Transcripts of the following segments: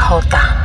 Entonces un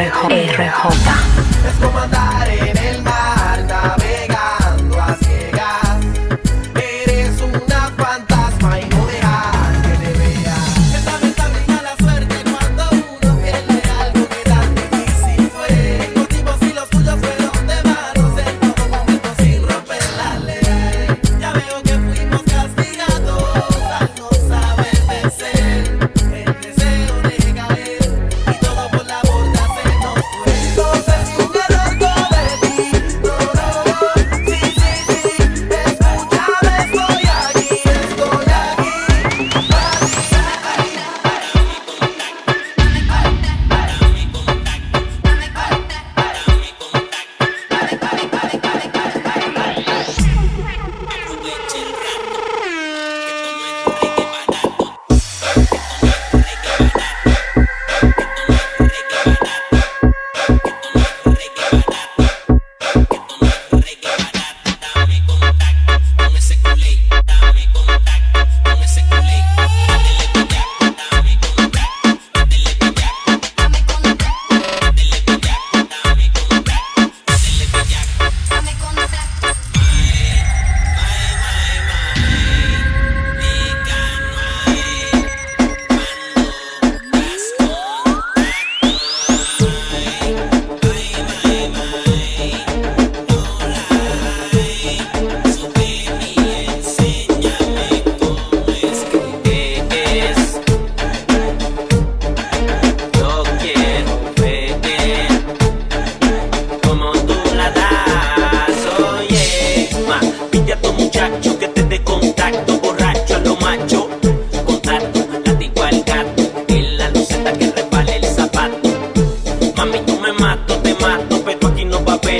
error cometido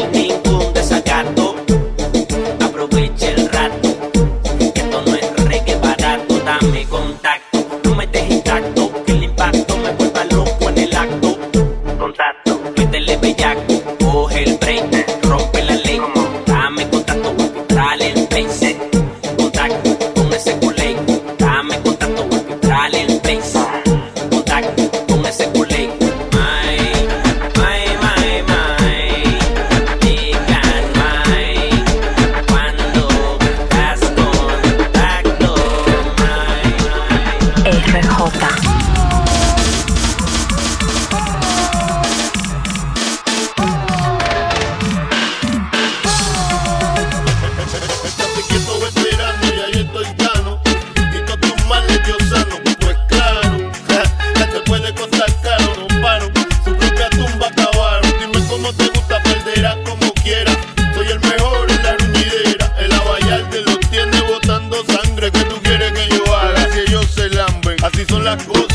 el outra.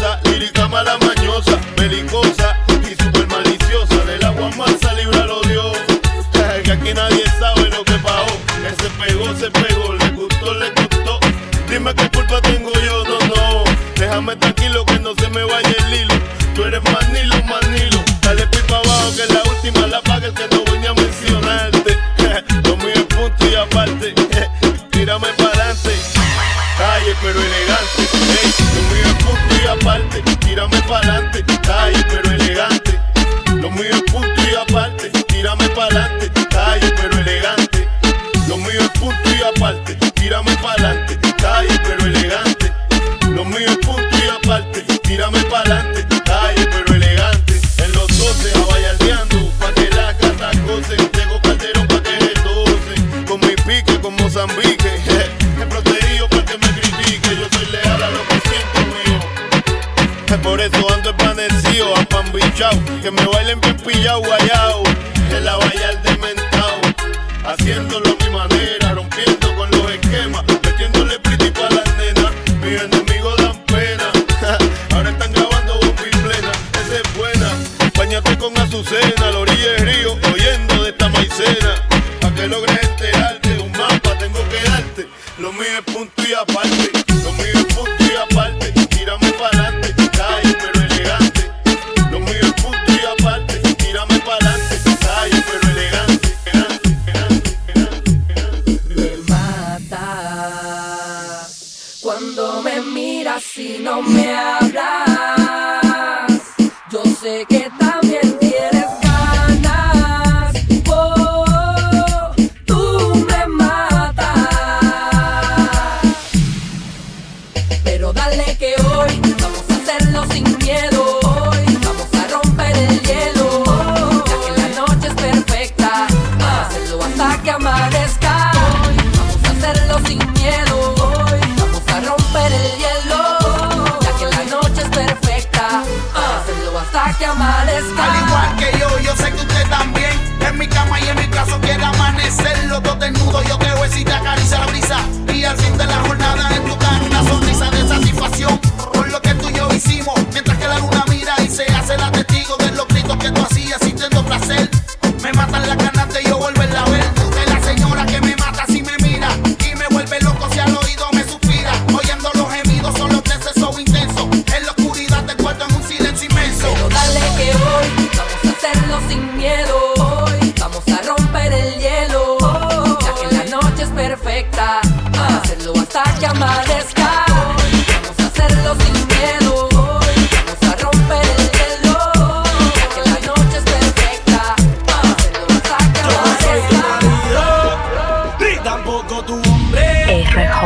pero elegante. Ey, lo mío es punto y aparte, tírame pa'lante. Talle, pero elegante. Lo mío es punto y aparte, tírame pa'lante. Talle, Por eso ando desvanecido, apambichao. Que me bailen bien pillao, guayao. Que la vaya al dementao. Haciéndolo a mi manera, rompiendo con los esquemas. Metiéndole pretty pa' las nenas. Mis enemigos dan pena. Ahora están grabando bomba plena. Esa es buena. Bañate con Azucena, la orilla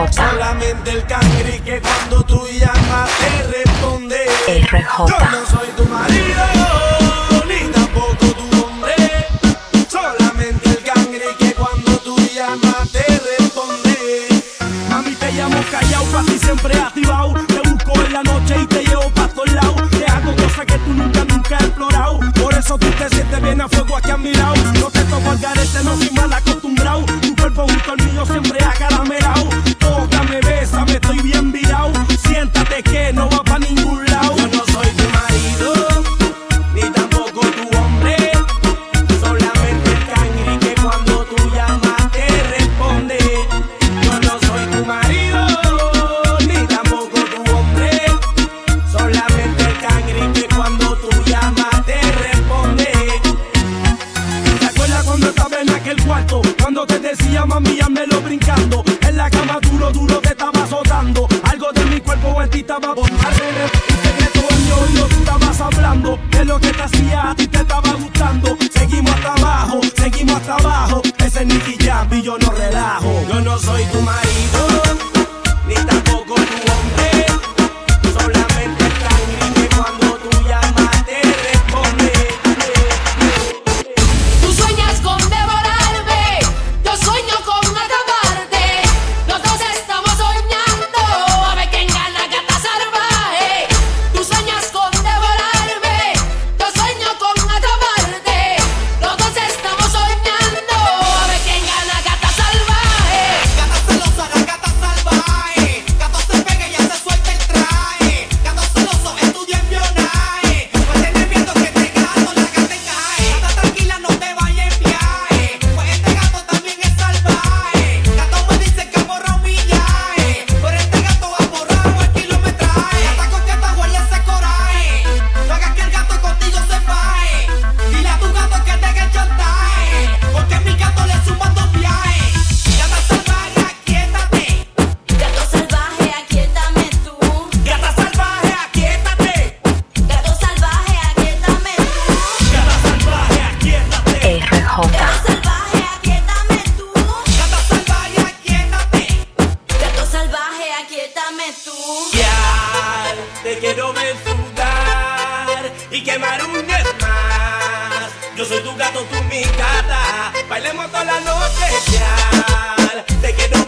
Solamente el cangri que cuando tú llamas te responde. Yo no soy tu marido, ni tampoco tu hombre. Solamente el cangri cuando tú llamas te responde. Mami, te llamo callao, pa' ti siempre activado. Te busco en la noche y te llevo pa' todos lados. Te hago cosas que tú nunca, nunca has explorado. Por eso tú te sientes bien a fuego aquí a mi lado. No te toco al garete, no soy estaba por barreras Un secreto en yo tú estabas hablando de lo que te hacía a ti te estaba gustando. Seguimos hasta abajo, seguimos hasta abajo. Ese es Nicky Jam y yo no relajo. Yo no soy tu marido. y quemar un diez más. Yo soy tu gato, tú mi gata, bailemos toda la noche ya. Te quiero